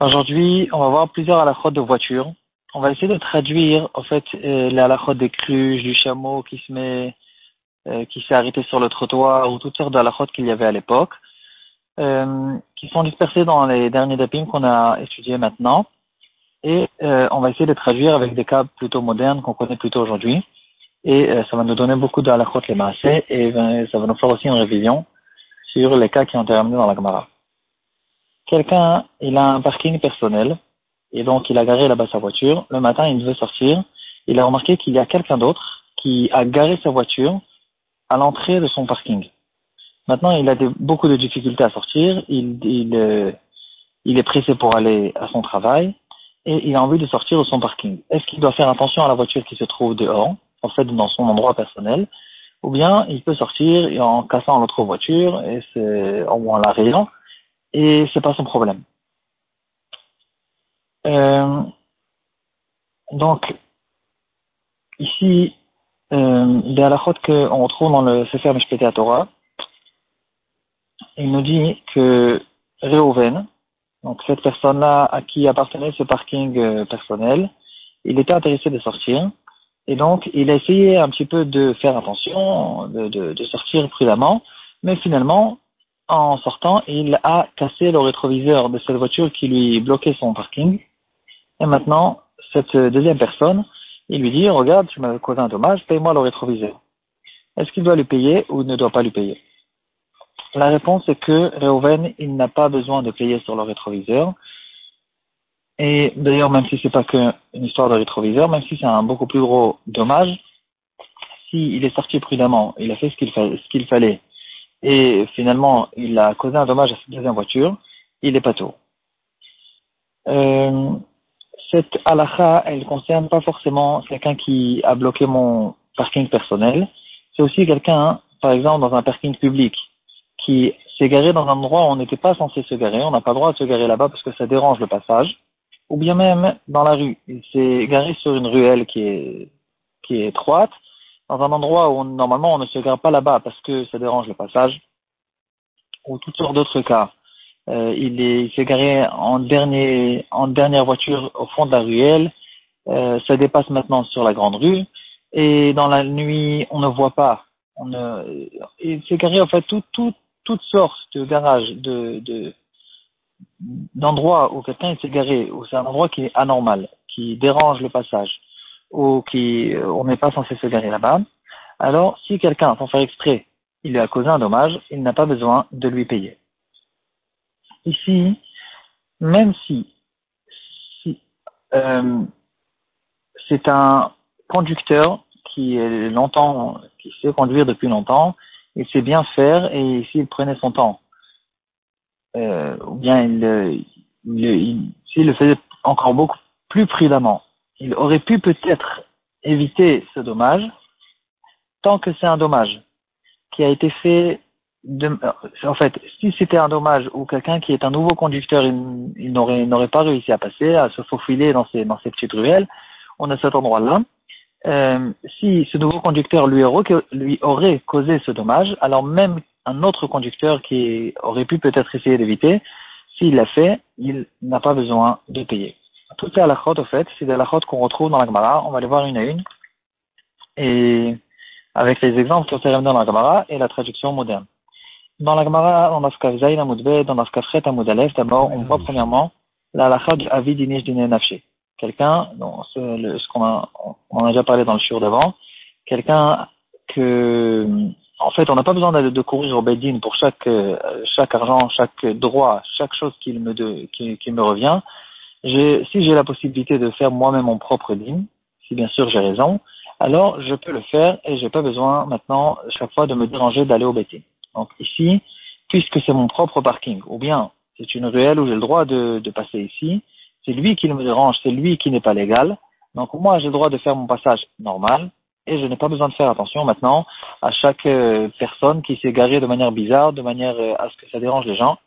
Aujourd'hui, on va voir plusieurs halakhot de voitures. On va essayer de traduire, en fait, euh, les halakhot des cruches, du chameau qui se met, euh, qui s'est arrêté sur le trottoir, ou toutes sortes d'halakhot qu'il y avait à l'époque, euh, qui sont dispersés dans les derniers dapim qu'on a étudiés maintenant. Et euh, on va essayer de traduire avec des cas plutôt modernes qu'on connaît plutôt aujourd'hui. Et euh, ça va nous donner beaucoup de halakhot les maasé, et ça va nous faire aussi une révision sur les cas qui ont été dans la Gemara. Quelqu'un, il a un parking personnel, et donc il a garé là-bas sa voiture. Le matin, il veut sortir. Il a remarqué qu'il y a quelqu'un d'autre qui a garé sa voiture à l'entrée de son parking. Maintenant, il a beaucoup de difficultés à sortir. Euh, il est pressé pour aller à son travail et il a envie de sortir de son parking. Est-ce qu'il doit faire attention à la voiture qui se trouve dehors, en fait dans son endroit personnel, ou bien il peut sortir en cassant l'autre voiture et c'est ou en l'arrêtant et c'est pas son problème. Euh, donc ici euh, des halakhot qu'on retrouve dans le Sefer Mishpete Torah, il nous dit que Reuven, donc cette personne-là à qui appartenait ce parking euh, personnel, il était intéressé de sortir et donc, il a essayé un petit peu de faire attention, de, sortir prudemment, mais finalement, en sortant, il a cassé le rétroviseur de cette voiture qui lui bloquait son parking. Et maintenant, cette deuxième personne, il lui dit, regarde, tu m'as causé un dommage, paye-moi le rétroviseur. Est-ce qu'il doit lui payer ou ne doit pas lui payer? La réponse est que Reuven, il n'a pas besoin de payer sur le rétroviseur, et d'ailleurs, même si c'est pas qu'une histoire de rétroviseur, même si c'est un beaucoup plus gros dommage, s'il est sorti prudemment, il a fait ce qu'il fallait, et finalement il a causé un dommage à cette deuxième voiture, il est pas tôt. Euh, cette halakha, elle concerne pas forcément quelqu'un qui a bloqué mon parking personnel. C'est aussi quelqu'un, par exemple, dans un parking public, qui s'est garé dans un endroit où on n'était pas censé se garer. On n'a pas le droit de se garer là-bas parce que ça dérange le passage ou bien même dans la rue. Il s'est garé sur une ruelle qui est, qui est étroite, dans un endroit où normalement on ne se gare pas là-bas parce que ça dérange le passage, ou toutes sortes d'autres cas. Euh, il s'est garé en, dernier, en dernière voiture au fond de la ruelle, euh, ça dépasse maintenant sur la grande rue, et dans la nuit on ne voit pas. On ne, il s'est garé en fait tout, tout, toutes sortes de garages, de, de, d'endroits où quelqu'un s'est garé, où c'est un endroit qui est anormal, qui dérange le passage, ou qui euh, on n'est pas censé se garer là-bas, alors si quelqu'un, sans faire exprès, il lui a causé un dommage, il n'a pas besoin de lui payer. Ici, même si, euh, c'est un conducteur qui est longtemps, qui sait conduire depuis longtemps, il sait bien faire et s'il prenait son temps euh, ou bien il, il, s'il le faisait encore beaucoup plus prudemment, il aurait pu peut-être éviter ce dommage, tant que c'est un dommage qui a été fait en fait, si c'était un dommage ou quelqu'un qui est un nouveau conducteur, il, n'aurait, pas réussi à passer, à se faufiler dans ces, petites ruelles, on a cet endroit-là. Euh, si ce nouveau conducteur lui lui aurait causé ce dommage, alors même un autre conducteur qui aurait pu peut-être essayer d'éviter, s'il l'a fait, il n'a pas besoin de payer. Tout est à la au fait, c'est de la qu'on retrouve dans la Gemara, on va les voir une à une, et avec les exemples qui ont été dans la Gemara et la traduction moderne. Dans la Gemara, dans l'Afkaf Zayn Amoudbe, dans l'Afkaf Chet Amoudalef, d'abord, on voit premièrement la halakha du Avid Inish Nafshe. Quelqu'un, ce qu'on a, on a déjà parlé dans le shiur d'avant, quelqu'un que en fait, on n'a pas besoin de, de, courir au Bedin pour chaque, euh, chaque argent, chaque droit, chaque chose qui me, qui me revient. Si j'ai la possibilité de faire moi-même mon propre din, si bien sûr j'ai raison, alors je peux le faire et j'ai pas besoin maintenant chaque fois de me déranger d'aller au Bedin. Donc ici, puisque c'est mon propre parking, ou bien c'est une ruelle où j'ai le droit de, de passer ici, c'est lui qui me dérange, c'est lui qui n'est pas légal. Donc moi j'ai le droit de faire mon passage normal, et je n'ai pas besoin de faire attention maintenant à chaque euh, personne qui s'est garée de manière bizarre, de manière euh, à ce que ça dérange les gens.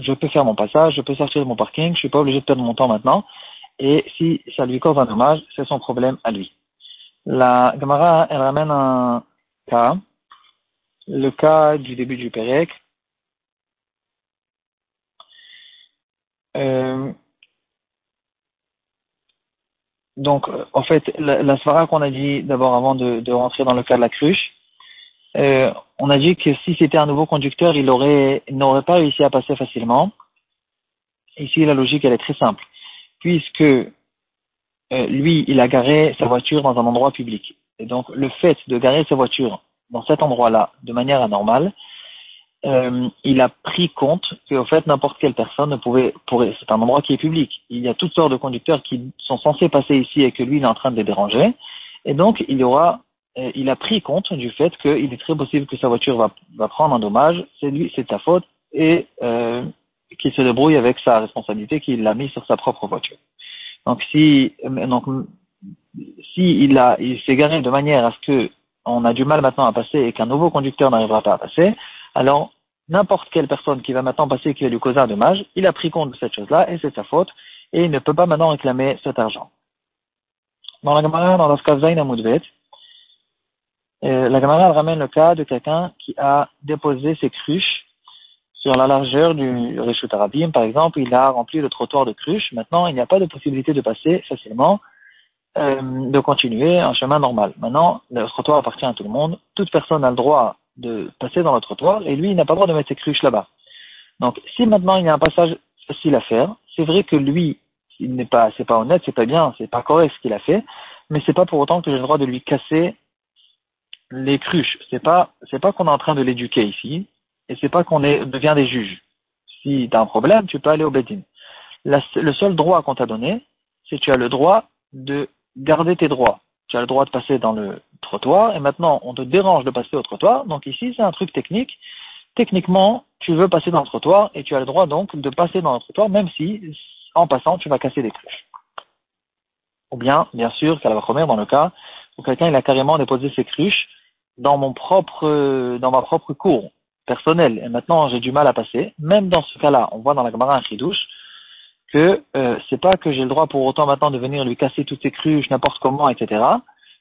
Je peux faire mon passage, je peux sortir de mon parking, je suis pas obligé de perdre mon temps maintenant. Et si ça lui cause un dommage, c'est son problème à lui. La Gemara, elle ramène un cas, le cas du début du Pérec, euh, donc, en fait, la, la svara qu'on a dit d'abord avant de, de, rentrer dans le cas de la cruche, euh, on a dit que si c'était un nouveau conducteur, il aurait n'aurait pas réussi à passer facilement. Ici, la logique, elle est très simple. Puisque euh, lui, il a garé sa voiture dans un endroit public. Et donc, le fait de garer sa voiture dans cet endroit-là de manière anormale, euh, il a pris compte qu'au fait, n'importe quelle personne ne pouvait, pourrait, c'est un endroit qui est public. Il y a toutes sortes de conducteurs qui sont censés passer ici et que lui, il est en train de les déranger. Et donc, il y aura, euh, il a pris compte du fait qu'il est très possible que sa voiture va, va prendre un dommage. C'est lui, c'est ta faute et euh, qu'il se débrouille avec sa responsabilité qu'il l'a mis sur sa propre voiture. Donc, si, euh, donc, si il a, il s'est garé de manière à ce que on a du mal maintenant à passer et qu'un nouveau conducteur n'arrivera pas à passer, alors n'importe quelle personne qui va maintenant passer qui va lui causer un dommage, il a pris compte de cette chose-là et c'est sa faute et il ne peut pas maintenant réclamer cet argent. Dans la Gemara, dans la Amoudvet, euh, la Gemara ramène le cas de quelqu'un qui a déposé ses cruches sur la largeur du Rishut Arabim, par exemple, il a rempli le trottoir de cruches. Maintenant, il n'y a pas de possibilité de passer facilement, euh, de continuer un chemin normal. Maintenant, le trottoir appartient à tout le monde. Toute personne a le droit de passer dans le trottoir et lui, il n'a pas le droit de mettre ses cruches là-bas. Donc, si maintenant il y a un passage facile à faire, c'est vrai que lui, il n'est pas, c'est pas honnête, c'est pas bien, c'est pas correct ce qu'il a fait, mais c'est pas pour autant que j'ai le droit de lui casser les cruches. C'est pas, c'est pas qu'on est en train de l'éduquer ici, et c'est pas qu'on est, devient des juges. Si tu as un problème, tu peux aller au Bedin. le seul droit qu'on t'a donné, c'est que tu as le droit de garder tes droits tu as le droit de passer dans le trottoir, et maintenant on te dérange de passer au trottoir. Donc ici, c'est un truc technique. Techniquement, tu veux passer dans le trottoir, et tu as le droit donc de passer dans le trottoir, même si, en passant, tu vas casser des cruches. Ou bien, bien sûr, première, dans le cas où quelqu'un il a carrément déposé ses cruches dans mon propre, dans ma propre cour personnelle, et maintenant j'ai du mal à passer. Même dans ce cas-là, on voit dans la Gemara un chidouche, que euh, c'est pas que j'ai le droit pour autant maintenant de venir lui casser toutes ses cruches n'importe comment, etc.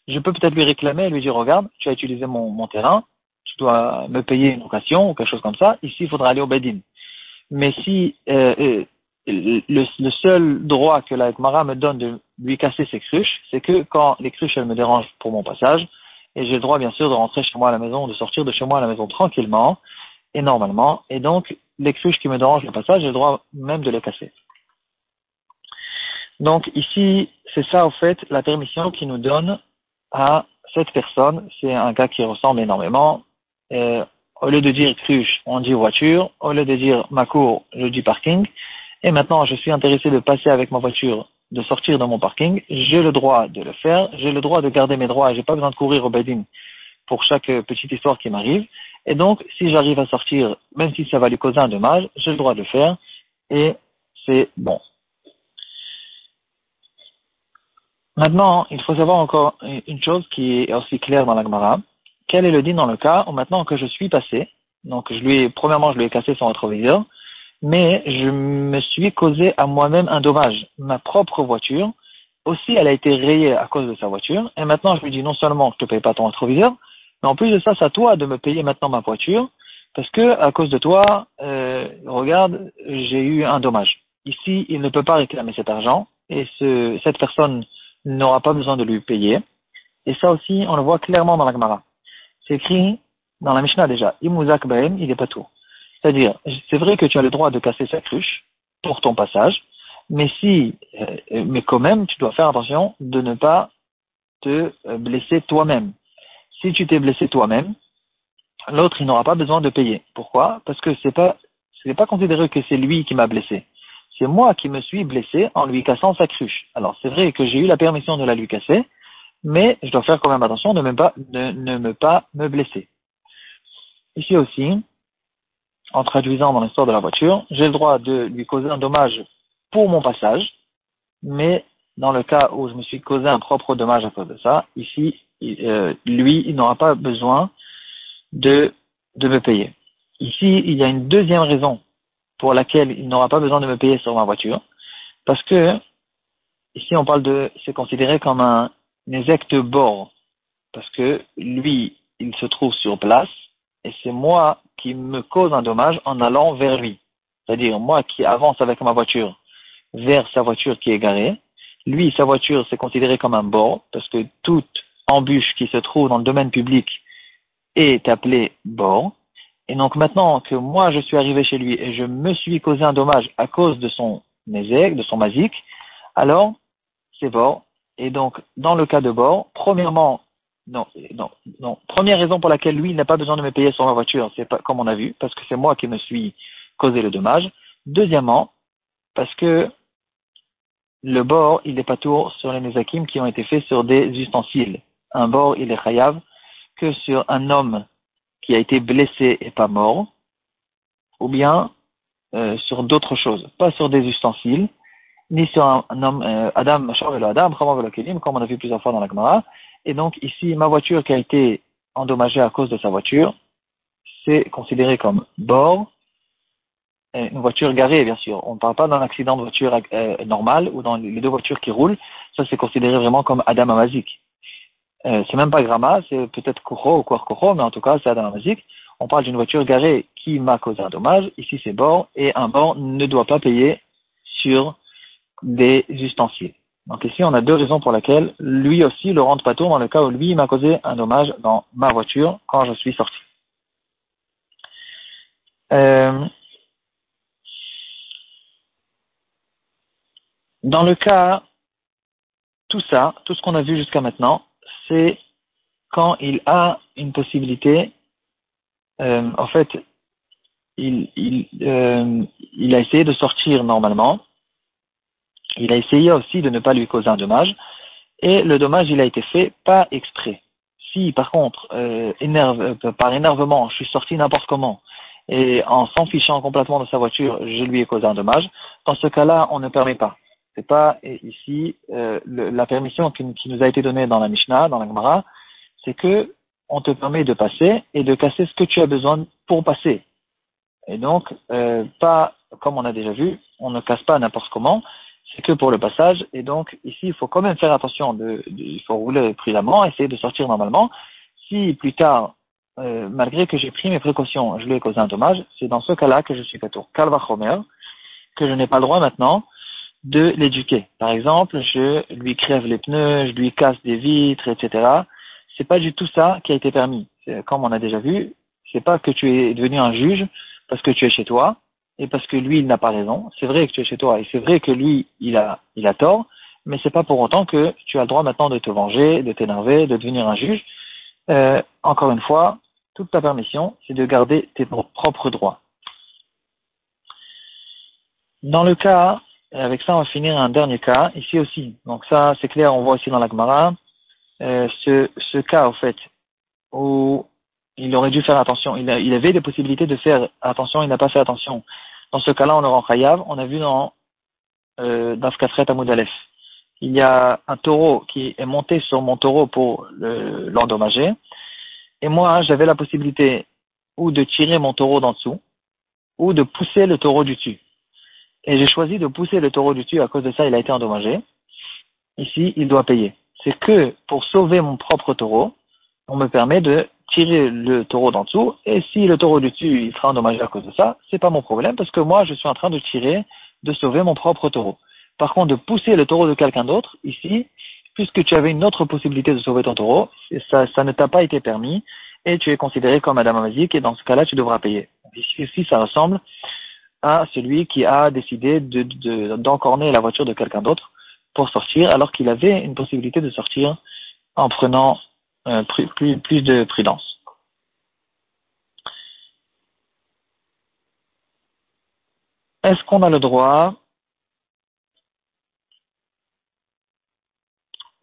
Je peux peut-être lui réclamer lui dire regarde, tu as utilisé mon, mon terrain, tu dois me payer une location ou quelque chose comme ça. Ici, il faudra aller au Bedin. Mais si euh, euh le, le, seul droit que la Gemara me donne de lui casser ses cruches, c'est que quand les cruches elles me dérangent pour mon passage, et j'ai le droit bien sûr de rentrer chez moi à la maison, de sortir de chez moi à la maison tranquillement et normalement, et donc les cruches qui me dérangent le passage, j'ai le droit même de les casser. Donc ici, c'est ça au fait la permission qui nous donne à cette personne. C'est un cas qui ressemble énormément. Euh, au lieu de dire cruche, on dit voiture. Au lieu de dire ma cour, je dis parking. Et maintenant, je suis intéressé de passer avec ma voiture, de sortir de mon parking. J'ai le droit de le faire. J'ai le droit de garder mes droits. J'ai pas besoin de courir au bedin pour chaque petite histoire qui m'arrive. Et donc, si j'arrive à sortir, même si ça va lui causer un dommage, j'ai le droit de le faire. Et c'est bon. Maintenant, il faut savoir encore une chose qui est aussi claire dans la Gemara. Quel est le din dans le cas où maintenant que je suis passé, donc je lui ai, premièrement, je lui ai cassé son rétroviseur, mais je me suis causé à moi-même un dommage. Ma propre voiture, aussi, elle a été rayée à cause de sa voiture, et maintenant je lui dis non seulement je te paye pas ton rétroviseur, mais en plus de ça, c'est à toi de me payer maintenant ma voiture, parce que à cause de toi, euh, regarde, j'ai eu un dommage. Ici, il ne peut pas réclamer cet argent, et ce, cette personne n'aura pas besoin de lui payer. Et ça aussi, on le voit clairement dans la Gemara. C'est écrit dans la Mishnah déjà, Imuzak Baem, il est pas tout. C'est-à-dire, c'est vrai que tu as le droit de casser sa cruche pour ton passage, mais si, euh, mais quand même, tu dois faire attention de ne pas te euh, blesser toi-même. Si tu t'es blessé toi-même, l'autre, il n'aura pas besoin de payer. Pourquoi? Parce que c'est pas, c'est pas considéré que c'est lui qui m'a blessé c'est moi qui me suis blessé en lui cassant sa cruche. Alors c'est vrai que j'ai eu la permission de la lui casser, mais je dois faire quand même attention de ne, me pas me blesser. Ici aussi, en traduisant dans l'histoire de la voiture, j'ai le droit de lui causer un dommage pour mon passage, mais dans le cas où je me suis causé un propre dommage à cause de ça, ici, euh, lui, il n'aura pas besoin de me payer. Ici, il y a une deuxième raison pour laquelle il n'aura pas besoin de me payer sur ma voiture, parce que ici on parle de, c'est considéré comme un ézec de bord, parce que lui, il se trouve sur place, et c'est moi qui me cause un dommage en allant vers lui. C'est-à-dire, moi qui avance avec ma voiture vers sa voiture qui est garée. Lui, sa voiture, c'est considéré comme un bord, parce que toute embûche qui se trouve dans le domaine public est appelée bord. Et donc maintenant que moi je suis arrivé chez lui et je me suis causé un dommage à cause de son mésèque, de son masique, alors c'est bord. Et donc dans le cas de bord, premièrement, non, non, non. Première raison pour laquelle lui n'a pas besoin de me payer sur ma voiture, c'est pas comme on a vu, parce que c'est moi qui me suis causé le dommage. Deuxièmement, parce que le bord, il n'est pas tour sur les mésakim qui ont été faits sur des ustensiles. Un bord, il est chayav que sur un homme qui a été blessé et pas mort, ou bien euh, sur d'autres choses, pas sur des ustensiles, ni sur un, homme, euh, Adam, Adam, comme on a vu plusieurs fois dans la Gemara. Et donc ici, ma voiture qui a été endommagée à cause de sa voiture, c'est considéré comme bord, une voiture garée, bien sûr. On ne parle pas d'un accident de voiture euh, normal ou dans les deux voitures qui roulent. Ça, c'est considéré vraiment comme Adam Amazik. Euh, c'est même pas Grama, c'est peut-être Koro ou Koro, mais en tout cas, c'est Adam Amazik. On parle d'une voiture garée qui m'a causé un dommage. Ici, c'est bord, et un bord ne doit pas payer sur des ustensiles. Donc ici, on a deux raisons pour lesquelles lui aussi le rentre pas dans le cas où lui m'a causé un dommage dans ma voiture quand je suis sorti. Euh, Dans le cas, tout ça, tout ce qu'on a vu jusqu'à maintenant, c'est quand il a une possibilité, euh, en fait, euh, il a essayé de sortir normalement, il a essayé aussi de ne pas lui causer un dommage, et le dommage, il a été fait pas exprès. Si, par contre, euh, par énervement, je suis sorti n'importe comment, et en s'en fichant complètement de sa voiture, je lui ai causé un dommage, dans ce cas-là, on ne permet pas c'est pas ici euh, la permission qui, nous a été donnée dans la Mishnah, dans la Gemara, c'est que on te permet de passer et de casser ce que tu as besoin pour passer. Et donc, euh, pas comme on a déjà vu, on ne casse pas n'importe comment, c'est que pour le passage. Et donc, ici, il faut quand même faire attention. De, il faut rouler prudemment, essayer de sortir normalement. Si plus tard, euh, malgré que j'ai pris mes précautions, je lui ai causé un dommage, c'est dans ce cas-là que je suis fait tour. Calva que je n'ai pas le droit maintenant de l'éduquer. Par exemple, je lui crève les pneus, je lui casse des vitres, etc. C'est pas du tout ça qui a été permis. Comme on a déjà vu, c'est pas que tu es devenu un juge parce que tu es chez toi et parce que lui il n'a pas raison. C'est vrai que tu es chez toi et c'est vrai que lui il a il a tort, mais c'est pas pour autant que tu as le droit maintenant de te venger, de t'énerver, de devenir un juge. Euh, encore une fois, toute ta permission, c'est de garder tes propres droits. Dans le cas avec ça, on va finir un dernier cas, ici aussi. Donc ça, c'est clair, on voit aussi dans la Gemara, euh, ce, ce cas, en fait, où il aurait dû faire attention. Il, avait des possibilités de faire attention, il n'a pas fait attention. Dans ce cas-là, on le rend chayav. On a vu dans euh, Dafkafret Amoudalef. Il y a un taureau qui est monté sur mon taureau pour l'endommager. et moi, j'avais la possibilité ou de tirer mon taureau d'en dessous, ou de pousser le taureau du dessus et j'ai choisi de pousser le taureau du dessus, à cause de ça, il a été endommagé. Ici, il doit payer. C'est que pour sauver mon propre taureau, on me permet de tirer le taureau d'en dessous, et si le taureau du dessus, il sera endommagé à cause de ça, c'est pas mon problème, parce que moi, je suis en train de tirer, de sauver mon propre taureau. Par contre, de pousser le taureau de quelqu'un d'autre, ici, puisque tu avais une autre possibilité de sauver ton taureau, ça, ne t'a pas été permis, et tu es considéré comme Madame Amazik, et dans ce cas-là, tu devras payer. Ici, ça ressemble à celui qui a décidé d'encorner de, la voiture de quelqu'un d'autre pour sortir, alors qu'il avait une possibilité de sortir en prenant euh, plus, de prudence. Est-ce qu'on a le droit?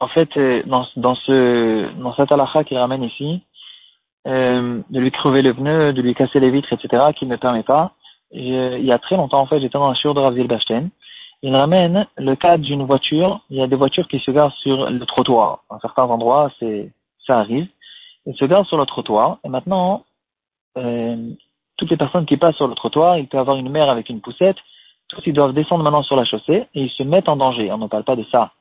En fait, euh, dans, dans, ce, dans qu'il ramène ici, euh, de lui crever le pneu, de lui casser les vitres, etc., qui ne permet pas, il y a très longtemps, en fait, j'étais dans la chiour de Rav Zilberstein. Il ramène le cas d'une voiture. Il y a des voitures qui se garent sur le trottoir. À certains endroits, ça arrive. Ils se garent sur le trottoir. Et maintenant, euh, toutes les personnes qui passent sur le trottoir, il peut avoir une mère avec une poussette. Tous, ils doivent descendre maintenant sur la chaussée et ils se mettent en danger. On ne parle pas de ça.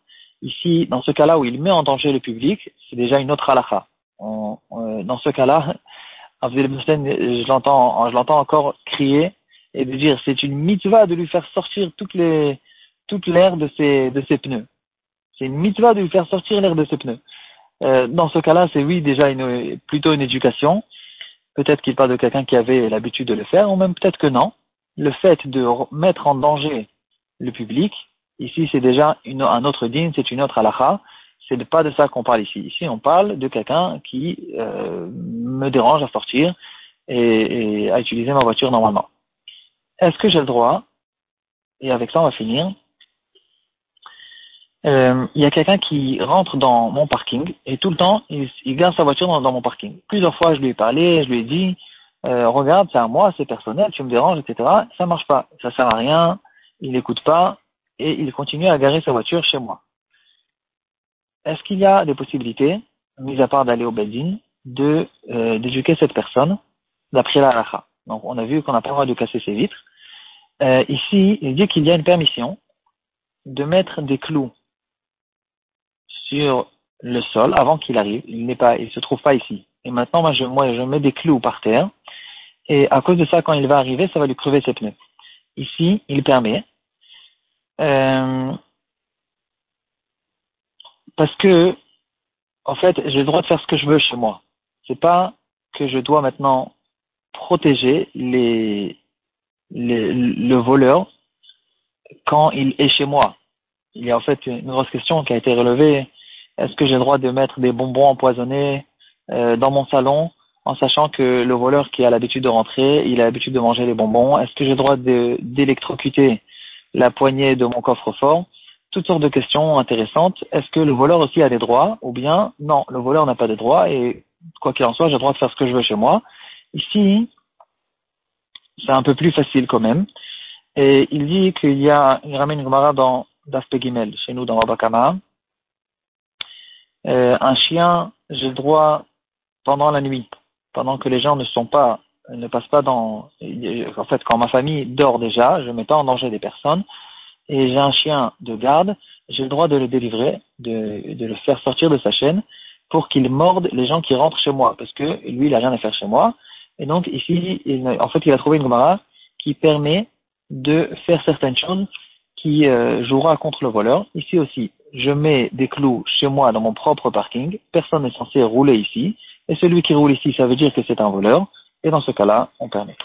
Ici, dans ce cas-là où il met en danger le public, c'est déjà une autre halakha. euh, dans ce cas-là, je l'entends encore crier et de dire c'est une mitzvah de lui faire sortir toutes les toute l'air de ses, de ses pneus. C'est une mitzvah de lui faire sortir l'air de ses pneus. Euh, dans ce cas-là, c'est oui, déjà une, plutôt une éducation. Peut-être qu'il parle de quelqu'un qui avait l'habitude de le faire, ou même peut-être que non. Le fait de mettre en danger le public, ici c'est déjà une, un autre digne, c'est une autre halakha. C'est pas de ça qu'on parle ici. Ici, on parle de quelqu'un qui euh, me dérange à sortir et, et à utiliser ma voiture normalement. Est-ce que j'ai le droit? Et avec ça, on va finir euh, il y a quelqu'un qui rentre dans mon parking et tout le temps, il, il garde sa voiture dans, mon parking. Plusieurs fois, je lui ai parlé, je lui ai dit, euh, regarde, c'est à moi, c'est personnel, tu me déranges, etc. Ça marche pas, ça sert à rien, il n'écoute pas et il continue à garer sa voiture chez moi. Est-ce qu'il y a des possibilités, mis à part d'aller au Bedin, de euh, d'éduquer cette personne d'après la halakha Donc, on a vu qu'on n'a pas le droit de casser ses vitres. Euh, ici, il dit qu'il y a une permission de mettre des clous sur le sol avant qu'il arrive. Il n'est pas, il se trouve pas ici. Et maintenant, moi je, mets des clous par terre. Et à cause de ça, quand il va arriver, ça va lui crever ses pneus. Ici, il permet. Euh, parce que, en fait, j'ai le droit de faire ce que je veux chez moi. C'est pas que je dois maintenant protéger les, les, le voleur quand il est chez moi. Il y a en fait une grosse question qui a été relevée est-ce que j'ai le droit de mettre des bonbons empoisonnés euh, dans mon salon en sachant que le voleur qui a l'habitude de rentrer, il a l'habitude de manger les bonbons? Est-ce que j'ai le droit d'électrocuter la poignée de mon coffre-fort? Toutes sortes de questions intéressantes. Est-ce que le voleur aussi a des droits Ou bien non, le voleur n'a pas de droits et quoi qu'il en soit, j'ai le droit de faire ce que je veux chez moi. Ici, c'est un peu plus facile quand même. Et il dit qu'il y a, il ramène une dans d'Aspegimel, chez nous dans Rabakama, euh, un chien, j'ai le droit pendant la nuit, pendant que les gens ne sont pas, ne passent pas dans, en fait, quand ma famille dort déjà, je ne mets pas en danger des personnes, et j'ai un chien de garde, j'ai le droit de le délivrer, de, de le faire sortir de sa chaîne pour qu'il morde les gens qui rentrent chez moi, parce que lui, il n'a rien à faire chez moi. Et donc, ici, il, en fait, il a trouvé une Gemara qui permet de faire certaines choses qui euh, jouera contre le voleur. Ici aussi, je mets des clous chez moi dans mon propre parking, personne n'est censé rouler ici, et celui qui roule ici, ça veut dire que c'est un voleur, et dans ce cas-là, on permet.